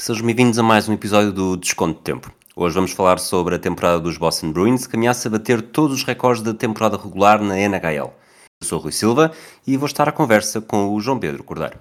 Sejam bem-vindos a mais um episódio do Desconto de Tempo. Hoje vamos falar sobre a temporada dos Boston Bruins, que ameaça bater todos os recordes da temporada regular na NHL. Eu sou o Rui Silva e vou estar à conversa com o João Pedro Cordeiro.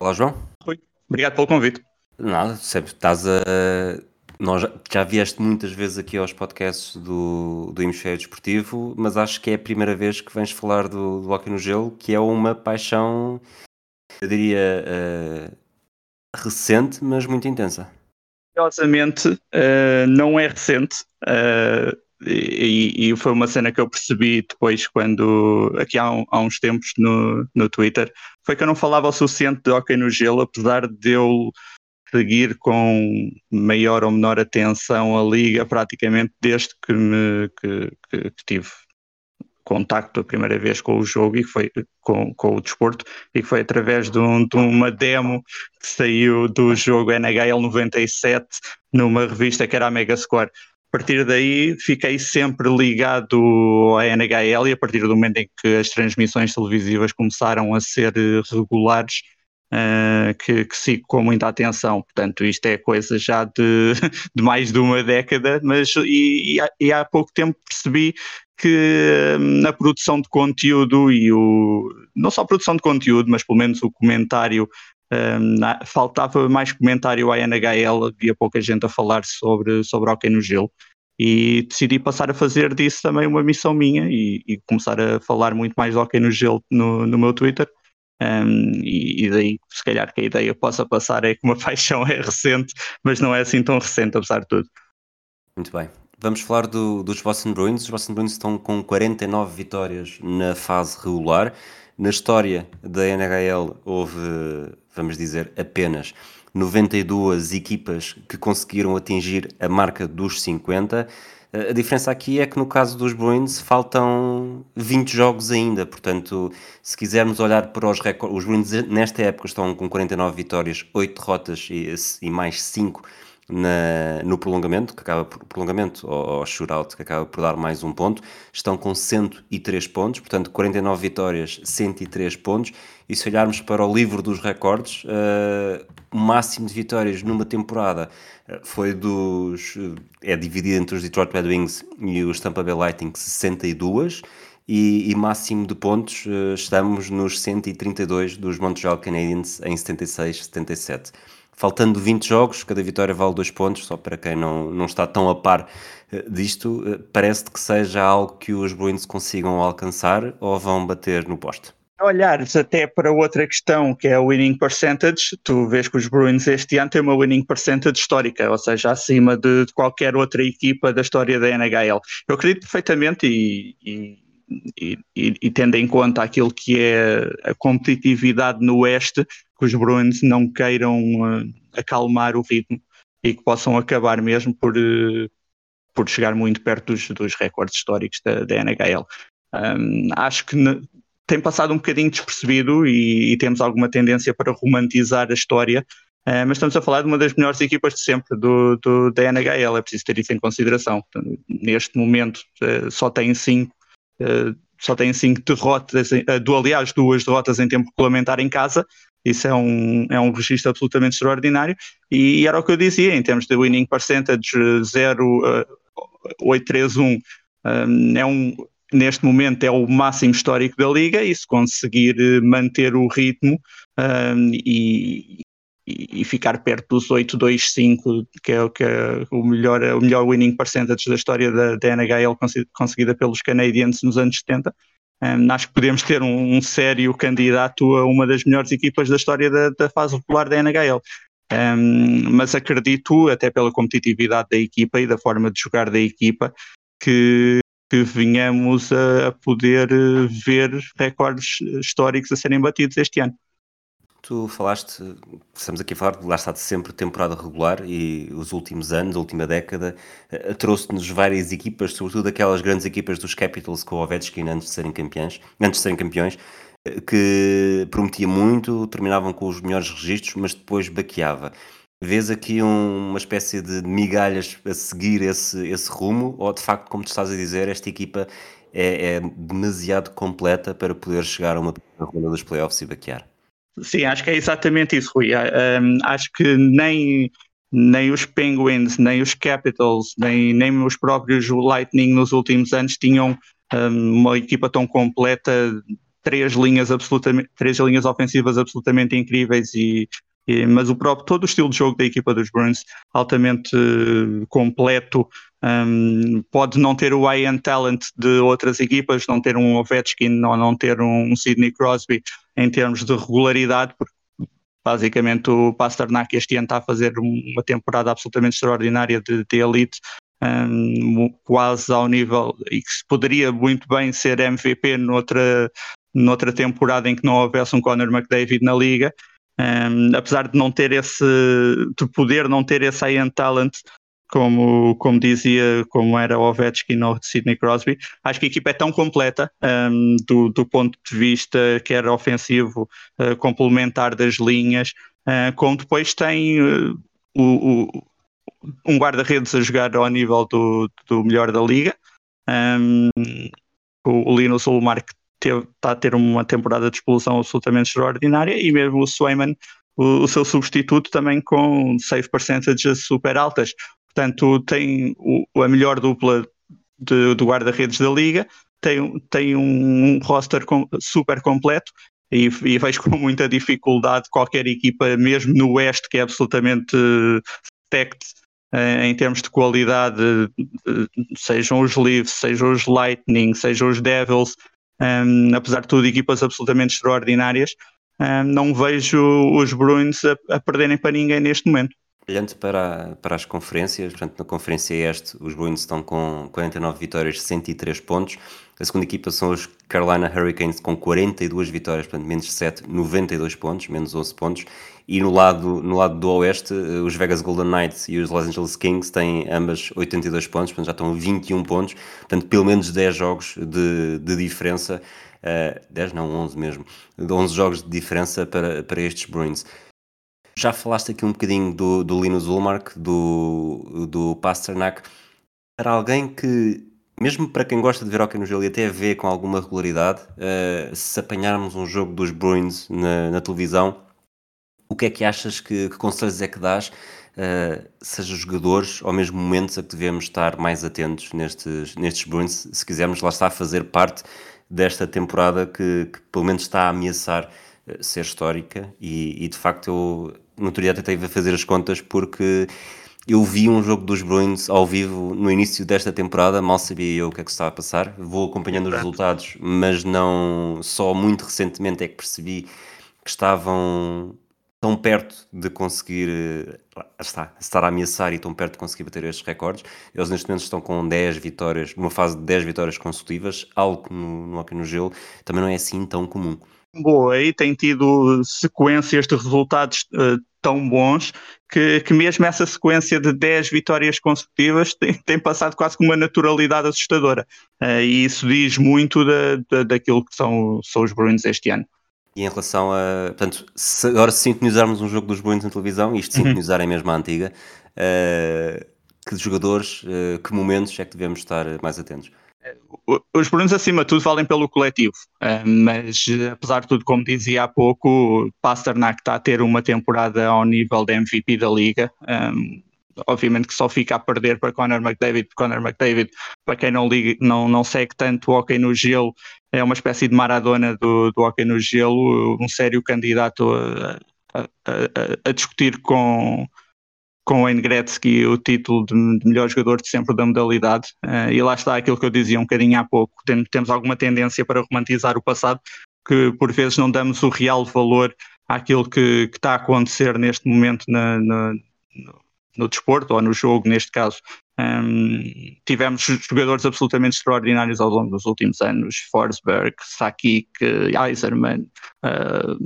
Olá, João. Oi, obrigado pelo convite. Nada, sempre estás a. Nós já, vieste muitas vezes aqui aos podcasts do, do Hemisfério Desportivo, mas acho que é a primeira vez que vens falar do, do hockey no gelo, que é uma paixão, eu diria, uh, recente, mas muito intensa. Curiosamente, uh, não é recente. Uh, e, e, foi uma cena que eu percebi depois quando, aqui há, um, há, uns tempos no, no Twitter, foi que eu não falava o suficiente de hockey no gelo, apesar de eu seguir com maior ou menor atenção a liga praticamente desde que, me, que, que, que tive contacto a primeira vez com o jogo e foi com, com o desporto e foi através de, um, de, uma demo que saiu do jogo NHL 97 numa revista que era a Megascore. A partir daí fiquei sempre ligado à NHL e a partir do momento em que as transmissões televisivas começaram a ser regulares uh, que, que sigo com muita atenção. Portanto, isto é coisa já de, de mais de uma década, mas e, e, há, pouco tempo percebi que na produção de conteúdo e o não só a produção de conteúdo, mas pelo menos o comentário um, faltava mais comentário à NHL, havia pouca gente a falar sobre, sobre hockey no gelo e decidi passar a fazer disso também uma missão minha e, e começar a falar muito mais hockey no gelo no, no meu Twitter um, e, e, daí, se calhar, que a ideia possa passar é que uma paixão é recente, mas não é assim tão recente, apesar de tudo. Muito bem. Vamos falar do, dos Boston Bruins. Os Boston Bruins estão com 49 vitórias na fase regular. Na história da NHL houve, vamos dizer, apenas 92 equipas que conseguiram atingir a marca dos 50. A diferença aqui é que no caso dos Bruins faltam 20 jogos ainda, portanto, se quisermos olhar para os recordes, os Bruins nesta época estão com 49 vitórias, 8 derrotas e, e mais 5 na, no prolongamento, que acaba por prolongamento ou, ou shootout, que acaba por dar mais um ponto, estão com 103 pontos, portanto 49 vitórias, 103 pontos, e se olharmos para o livro dos recordes, uh, o máximo de vitórias numa temporada uh, foi dos. Uh, é dividido entre os Detroit Red Wings e os Tampa Bay Lightning, 62, e, e máximo de pontos estamos nos 132 dos Montreal Canadiens em 76-77 faltando 20 jogos, cada vitória vale 2 pontos, só para quem não, não está tão a par eh, disto, eh, parece que seja algo que os Bruins consigam alcançar ou vão bater no poste? Olhares até para outra questão que é o winning percentage, tu vês que os Bruins este ano têm uma winning percentage histórica, ou seja, acima de, de qualquer outra equipa da história da NHL. Eu acredito perfeitamente e, e, e, e, tendo em conta aquilo que é a competitividade no Oeste, que os Bruins não queiram uh, acalmar o ritmo e que possam acabar mesmo por, uh, por chegar muito perto dos, dos recordes históricos da, da NHL. Um, acho que tem passado um bocadinho despercebido e, e, temos alguma tendência para romantizar a história, uh, mas estamos a falar de uma das melhores equipas de sempre do, do, da NHL, é preciso ter isso em consideração. Neste momento uh, só tem cinco, só tem cinco derrotas, uh, aliás, duas derrotas em tempo regulamentar em casa, isso é um, é um registro absolutamente extraordinário. E era o que eu dizia, em termos de winning percentage 0,831, um, é um, neste momento é o máximo histórico da liga e se conseguir eh, manter o ritmo um, e, e, ficar perto dos 825, que é, que é o, melhor, o melhor winning percentage da história da, da NHL conseguida pelos Canadiens nos anos 70, um, acho que podemos ter um, um, sério candidato a uma das melhores equipas da história da, da fase regular da NHL. Um, mas acredito, até pela competitividade da equipa e da forma de jogar da equipa, que, que venhamos a, a poder eh, ver recordes históricos a serem batidos este ano. Tu falaste, estamos aqui a falar, lá está de sempre temporada regular e os últimos anos, a última década, eh, trouxe-nos várias equipas, sobretudo aquelas grandes equipas dos Capitals com o Ovechkin antes de serem campeões, antes de serem campeões, eh, que prometia muito, terminavam com os melhores registros, mas depois baqueava. Vês aqui um, uma espécie de migalhas a seguir esse, esse rumo, ou de facto, como tu estás a dizer, esta equipa é, é demasiado completa para poder chegar a uma ronda dos playoffs e baquear. Sim, acho que é exatamente isso, Rui. Um, acho que nem, nem os Penguins, nem os Capitals, nem, nem os próprios Lightning nos últimos anos tinham um, uma equipa tão completa, três linhas absolutamente, três linhas ofensivas absolutamente incríveis e, mas o próprio todo o estilo de jogo da equipa dos Bruins altamente uh, completo, um, pode não ter o high-end talent de outras equipas, não ter um Ovechkin ou não ter um Sidney Crosby em termos de regularidade, porque basicamente o Pasternak este ano está a fazer uma temporada absolutamente extraordinária de, de elite, um, quase ao nível e que poderia muito bem ser MVP noutra, noutra temporada em que não houvesse um Conor McDavid na liga. Um, apesar de não ter esse, de poder não ter esse high-end talent, como, como dizia, como era Ovechkin ou Sidney Crosby. Acho que a equipa é tão completa um, do, do ponto de vista que era ofensivo, uh, complementar das linhas, uh, como depois tem uh, o, o, um guarda-redes a jogar ao nível do, do melhor da liga. Um, o, Linus Ulmark está a ter uma temporada de expulsão absolutamente extraordinária e mesmo o Swayman, o, o seu substituto, também com save percentages super altas. Portanto, tem o, a melhor dupla de, do guarda-redes da liga, tem, tem um, roster com, super completo e, e, vejo com muita dificuldade qualquer equipa, mesmo no Oeste, que é absolutamente stacked uh, em termos de qualidade, uh, sejam os Leafs, sejam os Lightning, sejam os Devils, um, apesar de tudo, equipas absolutamente extraordinárias, um, não vejo os Bruins a, a perderem para ninguém neste momento. Olhando para, para as conferências, portanto, na Conferência Este, os Bruins estão com 49 vitórias, 103 pontos. A segunda equipa são os Carolina Hurricanes com 42 vitórias, portanto, menos 7, 92 pontos, menos 11 pontos. E no lado, no lado do Oeste, os Vegas Golden Knights e os Los Angeles Kings têm ambas 82 pontos, portanto, já estão a 21 pontos. Portanto, pelo menos 10 jogos de, de diferença. Uh, eh, 10 não, 11 mesmo. 11 jogos de diferença para, para estes Bruins. Já falaste aqui um bocadinho do, do Linus Ulmark, do, do Pasternak. Para alguém que, mesmo para quem gosta de ver hockey no gelo e até vê com alguma regularidade, uh, se apanharmos um jogo dos Bruins na, na televisão, o que é que achas que, que conselhos é que dás, uh, seja jogadores ou mesmo momentos a que devemos estar mais atentos nestes, nestes Bruins, se quisermos lá está a fazer parte desta temporada que, que pelo menos está a ameaçar uh, ser histórica e, e de facto eu no outro dia até tive a fazer as contas porque eu vi um jogo dos Bruins ao vivo no início desta temporada, mal sabia eu o que é que estava a passar. Vou acompanhando os resultados, mas não só muito recentemente é que percebi que estavam tão perto de conseguir está, estar a ameaçar e tão perto de conseguir bater estes recordes. Eles neste momento estão com 10 vitórias, numa fase de 10 vitórias consecutivas, algo no, no Hockey no Gelo também não é assim tão comum boa e tem tido sequências de resultados uh, tão bons que, que mesmo essa sequência de 10 vitórias consecutivas tem, tem passado quase com uma naturalidade assustadora. Uh, e isso diz muito da, da, daquilo que são, são os Bruins este ano. E em relação a. Portanto, se, agora se sintonizarmos um jogo dos Bruins na televisão, isto uhum. sintonizar é mesmo a antiga, uh, que jogadores, que momentos é que devemos estar mais atentos? Os Brunos, acima de tudo, valem pelo coletivo, eh, mas apesar de tudo, como dizia há pouco, Pasternak está a ter uma temporada ao nível de MVP da liga. Eh, obviamente que só fica a perder para Conor McDavid, Conor McDavid, para quem não, liga, não, não segue tanto o hockey no gelo, é uma espécie de maradona do, do hockey no gelo, um sério candidato a, a, a, a discutir com, com o Gretzky o título de, de, melhor jogador de sempre da modalidade. Uh, e lá está aquilo que eu dizia um bocadinho há pouco. Tem, temos alguma tendência para romantizar o passado, que por vezes não damos o real valor àquilo que, que está a acontecer neste momento na, na, no, no, desporto, ou no jogo, neste caso. Um, tivemos jogadores absolutamente extraordinários ao longo dos últimos anos: Forsberg, Sakic, Eiserman. Uh,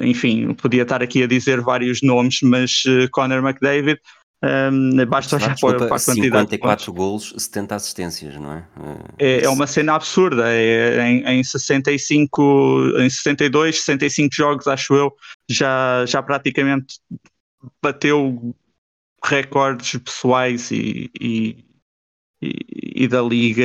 enfim, podia estar aqui a dizer vários nomes, mas uh, Conor McDavid, um, ehm, basta olhar para, para a quantidade 54 golos, 70 assistências, não é? É, é uma cena absurda. É, em, em 65, em 62, 65 jogos, acho eu, já, já praticamente bateu recordes pessoais e, e e, e da liga,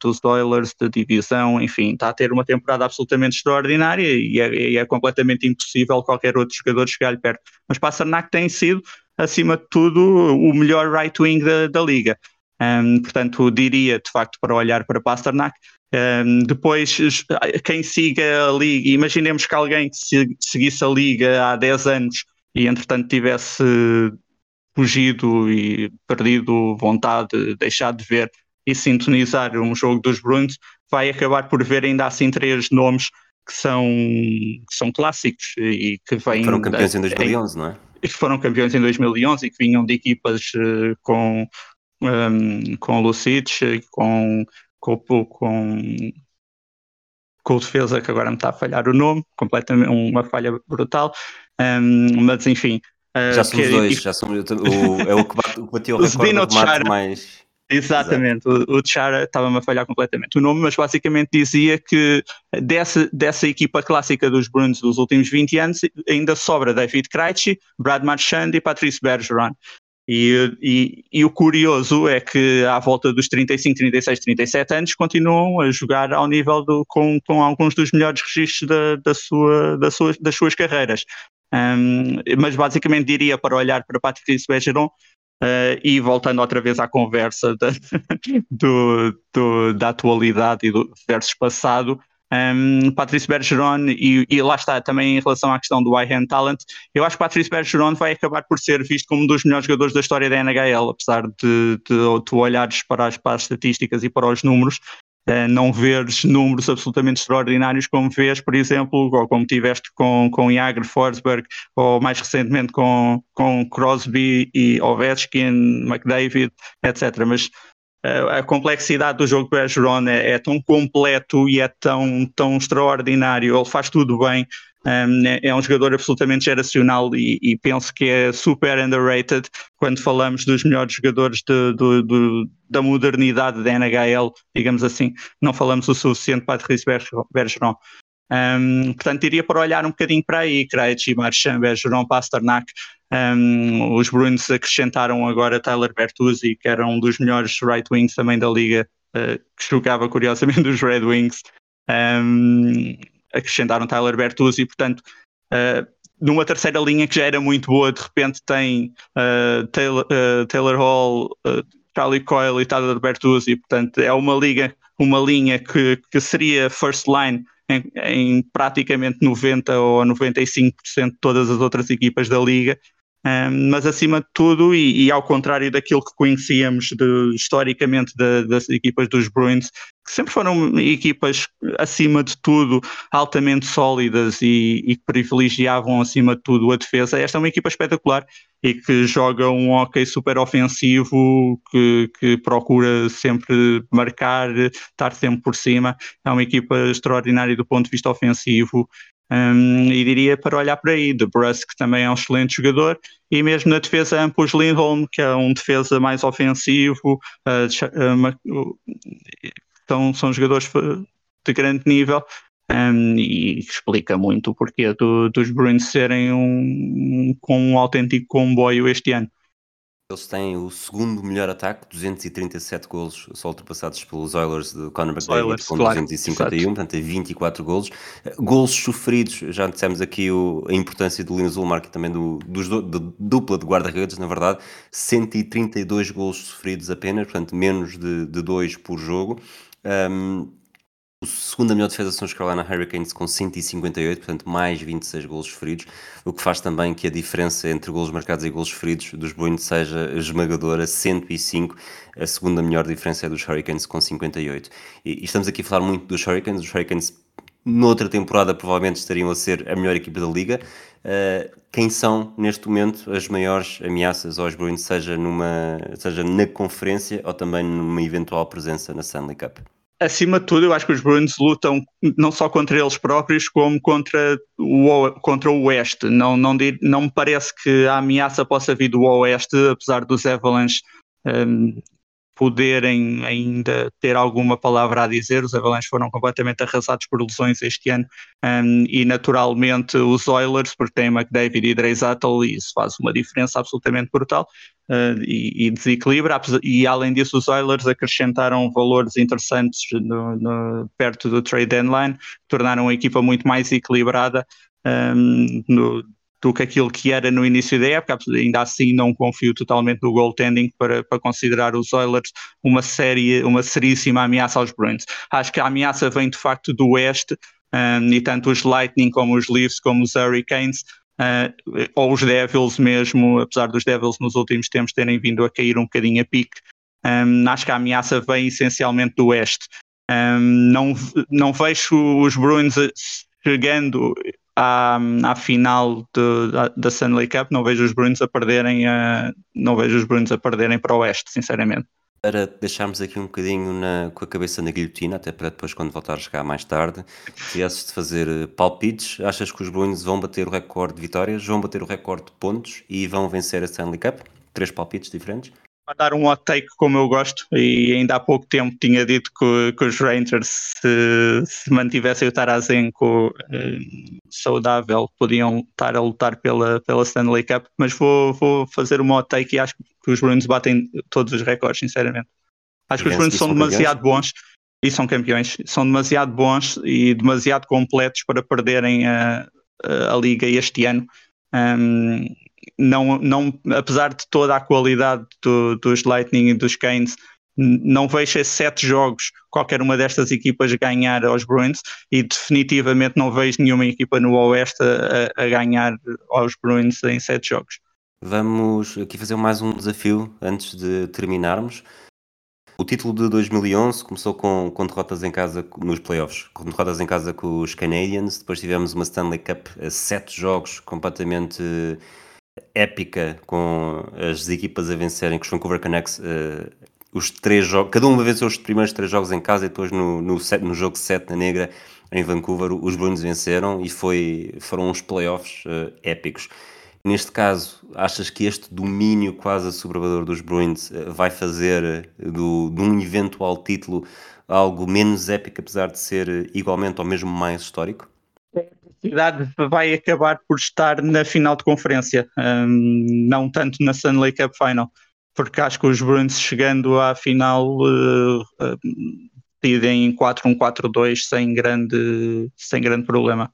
dos Oilers, da divisão, enfim, está a ter uma temporada absolutamente extraordinária e é, e é completamente impossível qualquer outro jogador chegar-lhe perto. Mas Pasternak tem sido, acima de tudo, o melhor right wing da, da liga. Um, portanto, diria de facto para olhar para Pasternak. Um, depois, quem siga a liga, imaginemos que alguém que seguisse a liga há 10 anos e entretanto tivesse fugido e perdido vontade, deixado de ver e sintonizar um jogo dos Bruins, vai acabar por ver ainda assim três nomes que são, que são clássicos e que vêm. Foram campeões em 2011, em, não é? Que foram campeões em 2011 e que vinham de equipas uh, com, um, com Lucic, com, com, com, com o defesa, que agora me está a falhar o nome, completamente uma falha brutal. Um, mas enfim, Uh, já somos dois, e, já somos, o, é o que, bate, o que bateu o recorde de mate mais... Exatamente, Exato. o, o Chara estava-me a falhar completamente o nome, mas basicamente dizia que dessa, dessa equipa clássica dos Bruins dos últimos 20 anos ainda sobra David Krejci, Brad Marchand e Patrice Bergeron. E, e, e, o curioso é que à volta dos 35, 36, 37 anos continuam a jogar ao nível do, com, com alguns dos melhores registros da, da sua, da sua, das suas carreiras. Um, mas basicamente diria para olhar para Patrice Bergeron uh, e voltando outra vez à conversa da, do, do, da atualidade e do versus passado, um, Patrice Bergeron e, e, lá está também em relação à questão do high hand talent, eu acho que Patrice Bergeron vai acabar por ser visto como um dos melhores jogadores da história da NHL, apesar de, de olhares para as, para as estatísticas e para os números, não veres números absolutamente extraordinários como vês, por exemplo, ou como tiveste com, com Jagr, Forsberg, ou mais recentemente com, com Crosby e Ovechkin, McDavid, etc. Mas uh, a complexidade do jogo do Bergeron é, é, tão completo e é tão, tão extraordinário, ele faz tudo bem, é, é um jogador absolutamente geracional e, e, penso que é super underrated quando falamos dos melhores jogadores de, de, de, da modernidade da NHL, digamos assim. Não falamos o suficiente para Patrice Bergeron. Um, portanto, iria para olhar um bocadinho para aí, Krejci, Marchand, Bergeron, Pasternak. Um, os Bruins acrescentaram agora Tyler Bertuzzi, que era um dos melhores right wings também da liga, uh, que jogava curiosamente dos Red Wings. Um, acrescentaram Tyler Bertuzzi, portanto, uh, numa terceira linha que já era muito boa, de repente tem uh, Taylor, uh, Taylor, Hall, Charlie Coyle e Tyler Bertuzzi, portanto, é uma liga, uma linha que, que seria first line em, em praticamente 90 ou 95% de todas as outras equipas da liga. Um, mas acima de tudo, e, e, ao contrário daquilo que conhecíamos de, historicamente de, das equipas dos Bruins, que sempre foram equipas, acima de tudo, altamente sólidas e, e, privilegiavam, acima de tudo, a defesa. Esta é uma equipa espetacular e que joga um hockey super ofensivo, que, que procura sempre marcar, estar sempre por cima. É uma equipa extraordinária do ponto de vista ofensivo. Um, e diria para olhar para aí, De Brusque também é um excelente jogador, e mesmo na defesa Ampus Lindholm, que é um defesa mais ofensivo, uh, uh, então, são jogadores de grande nível um, e explica muito o porquê do, dos Bruins serem um, com um autêntico comboio este ano. Eles têm o segundo melhor ataque, 237 golos, só ultrapassados pelos Oilers de Conor McDavid com claro, 251, exato. portanto é 24 golos. Golos sofridos, já dissemos aqui o, a importância do Linus Ulmark e também do, dos, do, dupla de guarda-redes, na verdade, 132 golos sofridos apenas, portanto menos de, de dois por jogo. Um, o segunda melhor defesa são os Carolina Hurricanes com 158, portanto mais 26 golos feridos, o que faz também que a diferença entre golos marcados e golos feridos dos Bruins seja esmagadora, 105. A segunda melhor diferença é dos Hurricanes com 58. E, e estamos aqui a falar muito dos Hurricanes. Os Hurricanes noutra temporada provavelmente estariam a ser a melhor equipa da liga. Uh, quem são neste momento as maiores ameaças aos Bruins, seja, numa, seja na conferência ou também numa eventual presença na Stanley Cup? Acima de tudo, eu acho que os Bruins lutam não só contra eles próprios, como contra o, contra o Oeste. Não, não, não me parece que a ameaça possa vir do Oeste, apesar dos Avalanche um, poderem ainda ter alguma palavra a dizer. Os Avalanche foram completamente arrasados por lesões este ano um, e naturalmente os Oilers, porque têm McDavid e Dreisaitl e isso faz uma diferença absolutamente brutal uh, e, e, desequilibra. E além disso, os Oilers acrescentaram valores interessantes no, no, perto do trade deadline, tornaram a equipa muito mais equilibrada. Um, no, do que aquilo que era no início da época. Ainda assim, não confio totalmente no goaltending para, para considerar os Oilers uma série, uma seríssima ameaça aos Bruins. Acho que a ameaça vem de facto do Oeste um, e tanto os Lightning como os Leafs como os Hurricanes uh, ou os Devils mesmo, apesar dos Devils nos últimos tempos terem vindo a cair um bocadinho a pique. Um, acho que a ameaça vem essencialmente do Oeste. Um, não, não vejo os Bruins chegando à, à final de, da, da Stanley Cup, não vejo os Bruins a perderem, uh, não vejo os Bruins a perderem para o Oeste, sinceramente. Para deixarmos aqui um bocadinho na, com a cabeça na guilhotina, até para depois, quando voltar a chegar mais tarde, tivesses de fazer eh, palpites, achas que os Bruins vão bater o recorde de vitórias, vão bater o recorde de pontos e vão vencer a Stanley Cup? Três palpites diferentes? Dar um hot take como eu gosto e ainda há pouco tempo tinha dito que, que os Rangers se, se mantivessem o Tarasenko eh, saudável podiam estar a lutar pela, pela Stanley Cup mas vou, vou fazer um hot take e acho que os Bruins batem todos os recordes sinceramente. Acho que os Bruins são, são demasiado bons e são campeões são demasiado bons e demasiado completos para perderem a, a, a liga este ano. Um, não, não, apesar de toda a qualidade do, dos Lightning e dos Canes, não vejo esses sete jogos qualquer uma destas equipas ganhar aos Bruins e definitivamente não vejo nenhuma equipa no Oeste a, a ganhar aos Bruins em sete jogos. Vamos aqui fazer mais um desafio antes de terminarmos. O título de 2011 começou com, com derrotas em casa nos playoffs, com derrotas em casa com os Canadiens, depois tivemos uma Stanley Cup a sete jogos completamente épica com as equipas a vencerem, com os Vancouver Canucks, uh, os três jogos, cada uma venceu os primeiros três jogos em casa e depois no, no, set, no jogo 7 na Negra em Vancouver os Bruins venceram e foi, foram uns playoffs uh, épicos. Neste caso, achas que este domínio quase assoberbador dos Bruins uh, vai fazer do, de um eventual título algo menos épico, apesar de ser igualmente ou mesmo mais histórico? Cidade vai acabar por estar na final de conferência, um, não tanto na Stanley Cup Final, porque acho que os Bruins chegando à final uh, uh, em 4-1-4-2 sem grande, sem grande problema.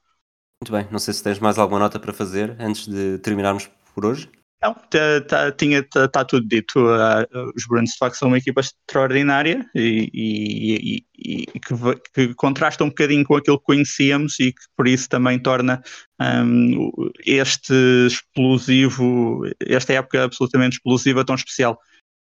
Muito bem, não sei se tens mais alguma nota para fazer antes de terminarmos por hoje. Não, tá, tá, tinha, tá, tá tudo dito. Uh, os Bruins de facto são uma equipa extraordinária e, e, e, e que, que, contrasta um bocadinho com aquilo que conhecíamos e que por isso também torna um, este explosivo, esta época absolutamente explosiva tão especial.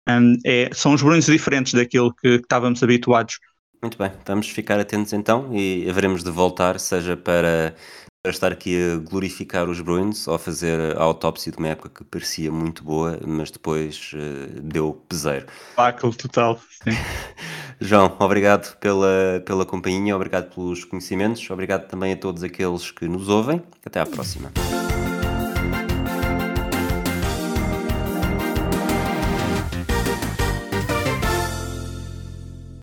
Um, é, são os Bruins diferentes daquilo que, que estávamos habituados. Muito bem, vamos ficar atentos então e haveremos de voltar, seja para para estar aqui a glorificar os Bruins ou a fazer a autópsia de uma época que parecia muito boa, mas depois uh, deu peseiro. Paco total. João, obrigado pela, pela companhia, obrigado pelos conhecimentos, obrigado também a todos aqueles que nos ouvem. Até à próxima.